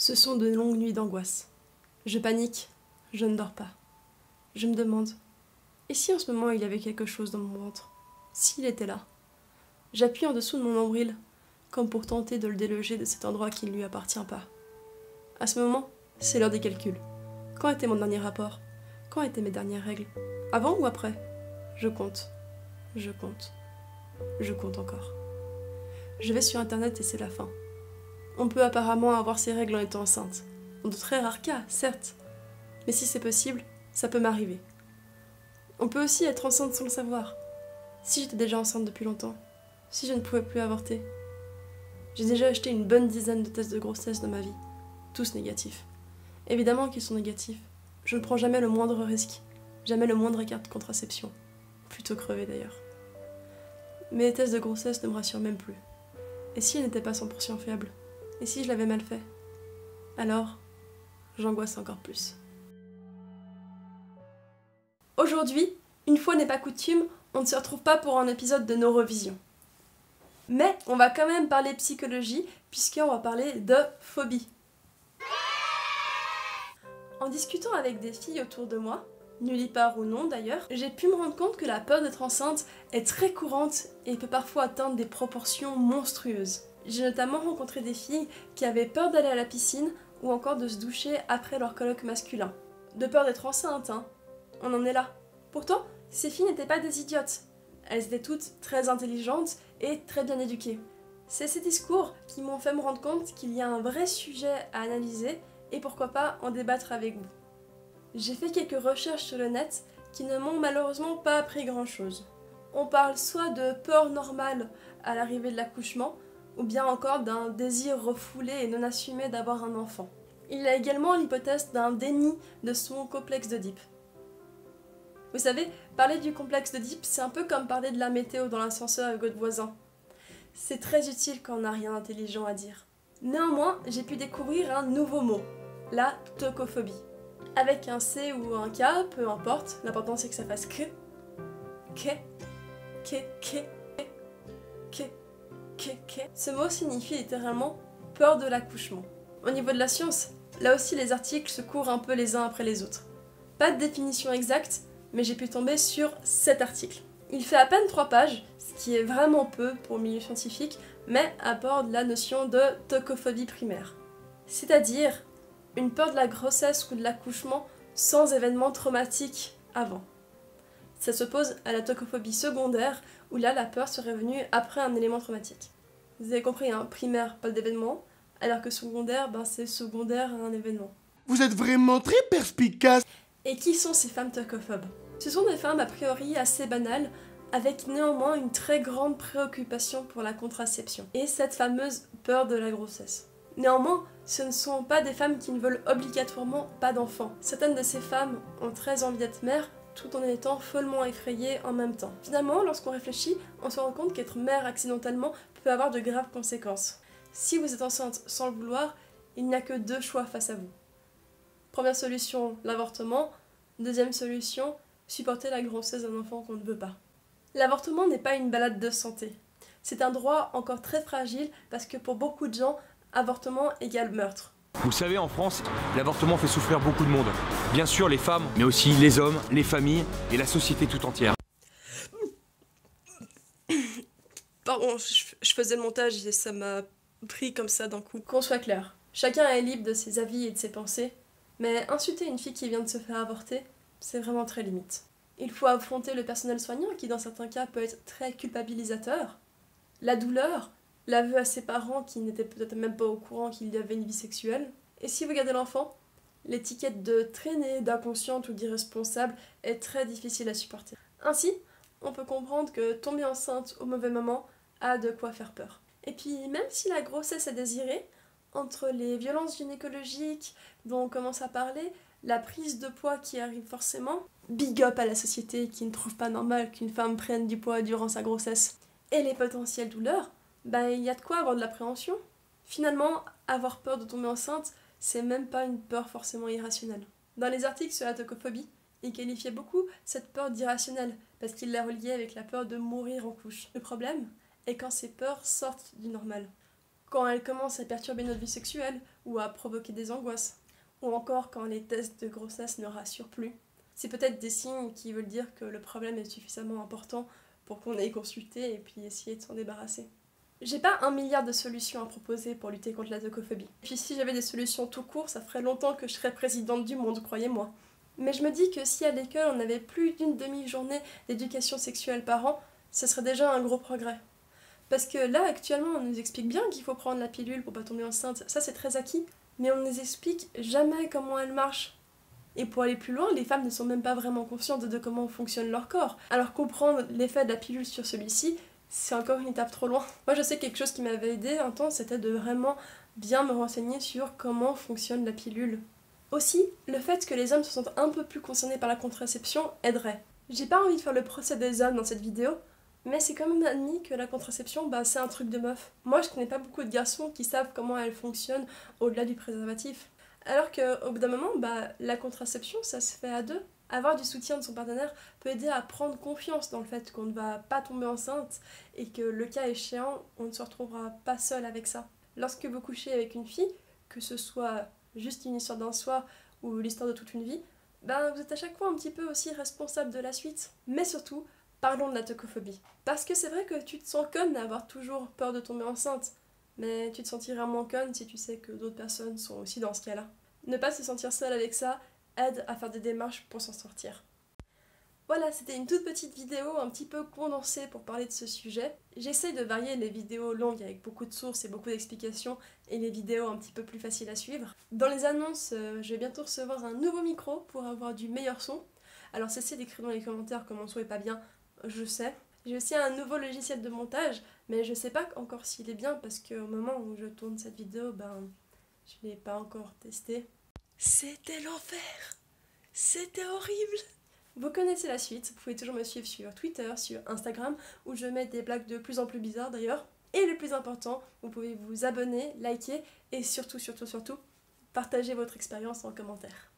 Ce sont de longues nuits d'angoisse. Je panique, je ne dors pas. Je me demande, et si en ce moment il y avait quelque chose dans mon ventre? S'il était là J'appuie en dessous de mon nombril, comme pour tenter de le déloger de cet endroit qui ne lui appartient pas. À ce moment, c'est l'heure des calculs. Quand était mon dernier rapport? Quand étaient mes dernières règles? Avant ou après? Je compte. Je compte. Je compte encore. Je vais sur internet et c'est la fin. On peut apparemment avoir ses règles en étant enceinte. Dans de très rares cas, certes. Mais si c'est possible, ça peut m'arriver. On peut aussi être enceinte sans le savoir. Si j'étais déjà enceinte depuis longtemps, si je ne pouvais plus avorter. J'ai déjà acheté une bonne dizaine de tests de grossesse dans ma vie, tous négatifs. Évidemment qu'ils sont négatifs. Je ne prends jamais le moindre risque, jamais le moindre écart de contraception. Plutôt crevé d'ailleurs. Mais les tests de grossesse ne me rassurent même plus. Et si elle n'était pas 100% fiable Et si je l'avais mal fait? Alors, j'angoisse encore plus. Aujourd'hui, une fois n'est pas coutume, on ne se retrouve pas pour un épisode de Neurovision. Mais on va quand même parler psychologie, puisqu'on va parler de phobie. En discutant avec des filles autour de moi, nulle part ou non d'ailleurs, j'ai pu me rendre compte que la peur d'être enceinte est très courante et peut parfois atteindre des proportions monstrueuses. J'ai notamment rencontré des filles qui avaient peur d'aller à la piscine ou encore de se doucher après leur colloque masculin. De peur d'être enceinte, hein. On en est là. Pourtant, ces filles n'étaient pas des idiotes. Elles étaient toutes très intelligentes et très bien éduquées. C'est ces discours qui m'ont fait me rendre compte qu'il y a un vrai sujet à analyser et pourquoi pas en débattre avec vous. J'ai fait quelques recherches sur le net qui ne m'ont malheureusement pas appris grand chose. On parle soit de peur normale à l'arrivée de l'accouchement, ou bien encore d'un désir refoulé et non assumé d'avoir un enfant. Il a également l'hypothèse d'un déni de son complexe d'Oedipe. Vous savez, parler du complexe d'Oedipe, c'est un peu comme parler de la météo dans l'ascenseur avec votre voisin. C'est très utile quand on n'a rien d'intelligent à dire. Néanmoins, j'ai pu découvrir un nouveau mot, la tocophobie. Avec un C ou un K, peu importe, l'important c'est que ça fasse que, que, que, que, Ce mot signifie littéralement peur de l'accouchement. Au niveau de la science, là aussi les articles se courent un peu les uns après les autres. Pas de définition exacte, mais j'ai pu tomber sur cet article. Il fait à peine 3 pages, ce qui est vraiment peu pour le milieu scientifique, mais aborde la notion de tocophobie primaire. C'est-à-dire une peur de la grossesse ou de l'accouchement sans événement traumatique avant. Ça s'oppose à la tocophobie secondaire, où là la peur serait venue après un élément traumatique. Vous avez compris, hein, primaire, pas d'événement, alors que secondaire, ben, c'est secondaire à un événement. Vous êtes vraiment très perspicace Et qui sont ces femmes tocophobes? Ce sont des femmes a priori assez banales, avec néanmoins une très grande préoccupation pour la contraception, et cette fameuse peur de la grossesse. Néanmoins, ce ne sont pas des femmes qui ne veulent obligatoirement pas d'enfants. Certaines de ces femmes ont très envie d'être mères tout en étant follement effrayées en même temps. Finalement, lorsqu'on réfléchit, on se rend compte qu'être mère accidentellement peut avoir de graves conséquences. Si vous êtes enceinte sans le vouloir, il n'y a que deux choix face à vous. Première solution, l'avortement. Deuxième solution, supporter la grossesse d'un enfant qu'on ne veut pas. L'avortement n'est pas une balade de santé. C'est un droit encore très fragile parce que pour beaucoup de gens, avortement égale meurtre. Vous savez, en France, l'avortement fait souffrir beaucoup de monde. Bien sûr, les femmes, mais aussi les hommes, les familles et la société tout entière. Pardon, je, faisais le montage et ça m'a pris comme ça d'un coup. Qu'on soit clair, chacun est libre de ses avis et de ses pensées, mais insulter une fille qui vient de se faire avorter, c'est vraiment très limite. Il faut affronter le personnel soignant qui dans certains cas peut être très culpabilisateur, la douleur, l'aveu à ses parents qui n'étaient peut-être même pas au courant qu'il y avait une vie sexuelle. Et si vous gardez l'enfant, l'étiquette de traînée, d'inconsciente ou d'irresponsable est très difficile à supporter. Ainsi, on peut comprendre que tomber enceinte au mauvais moment a de quoi faire peur. Et puis, même si la grossesse est désirée, entre les violences gynécologiques dont on commence à parler, la prise de poids qui arrive forcément, big up à la société qui ne trouve pas normal qu'une femme prenne du poids durant sa grossesse, et les potentielles douleurs, ben il y a de quoi avoir de l'appréhension. Finalement, avoir peur de tomber enceinte, c'est même pas une peur forcément irrationnelle. Dans les articles sur la tocophobie, il qualifiait beaucoup cette peur d'irrationnelle, parce qu'il la reliait avec la peur de mourir en couche. Le problème est quand ces peurs sortent du normal. quand elles commencent à perturber notre vie sexuelle ou à provoquer des angoisses, ou encore quand les tests de grossesse ne rassurent plus. C'est peut-être des signes qui veulent dire que le problème est suffisamment important pour qu'on aille consulter et puis essayer de s'en débarrasser. J'ai pas un milliard de solutions à proposer pour lutter contre la tocophobie. Puis si j'avais des solutions tout court, ça ferait longtemps que je serais présidente du monde, croyez-moi. Mais je me dis que si à l'école on avait plus d'une demi-journée d'éducation sexuelle par an, ce serait déjà un gros progrès. Parce que là, actuellement, on nous explique bien qu'il faut prendre la pilule pour pas tomber enceinte, ça c'est très acquis, mais on ne nous explique jamais comment elle marche. Et pour aller plus loin, les femmes ne sont même pas vraiment conscientes de comment fonctionne leur corps. Alors comprendre l'effet de la pilule sur celui-ci, c'est encore une étape trop loin. Moi je sais quelque chose qui m'avait aidé un temps, c'était de vraiment bien me renseigner sur comment fonctionne la pilule. Aussi, le fait que les hommes se sentent un peu plus concernés par la contraception aiderait. J'ai pas envie de faire le procès des hommes dans cette vidéo, mais c'est quand même admis que la contraception, bah, c'est un truc de meuf. Moi, je connais pas beaucoup de garçons qui savent comment elle fonctionne au-delà du préservatif. Alors qu'au bout d'un moment, bah, la contraception, ça se fait à deux. Avoir du soutien de son partenaire peut aider à prendre confiance dans le fait qu'on ne va pas tomber enceinte et que le cas échéant, on ne se retrouvera pas seul avec ça. Lorsque vous couchez avec une fille, que ce soit juste une histoire d'un soir ou l'histoire de toute une vie, ben vous êtes à chaque fois un petit peu aussi responsable de la suite. Mais surtout, parlons de la tocophobie. Parce que c'est vrai que tu te sens conne d'avoir toujours peur de tomber enceinte, mais tu te sentiras moins conne si tu sais que d'autres personnes sont aussi dans ce cas-là. Ne pas se sentir seul avec ça aide à faire des démarches pour s'en sortir. Voilà, c'était une toute petite vidéo un petit peu condensée pour parler de ce sujet. J'essaie de varier les vidéos longues avec beaucoup de sources et beaucoup d'explications et les vidéos un petit peu plus faciles à suivre. Dans les annonces, euh, je vais bientôt recevoir un nouveau micro pour avoir du meilleur son. Alors cessez d'écrire dans les commentaires comment mon son est pas bien, je sais. J'ai aussi un nouveau logiciel de montage, mais je sais pas encore s'il est bien parce qu'au moment où je tourne cette vidéo, ben je l'ai pas encore testé. C'était l'enfer C'était horrible Vous connaissez la suite, vous pouvez toujours me suivre sur Twitter, sur Instagram, où je mets des blagues de plus en plus bizarres d'ailleurs. Et le plus important, vous pouvez vous abonner, liker et surtout, surtout, surtout, partager votre expérience en commentaire.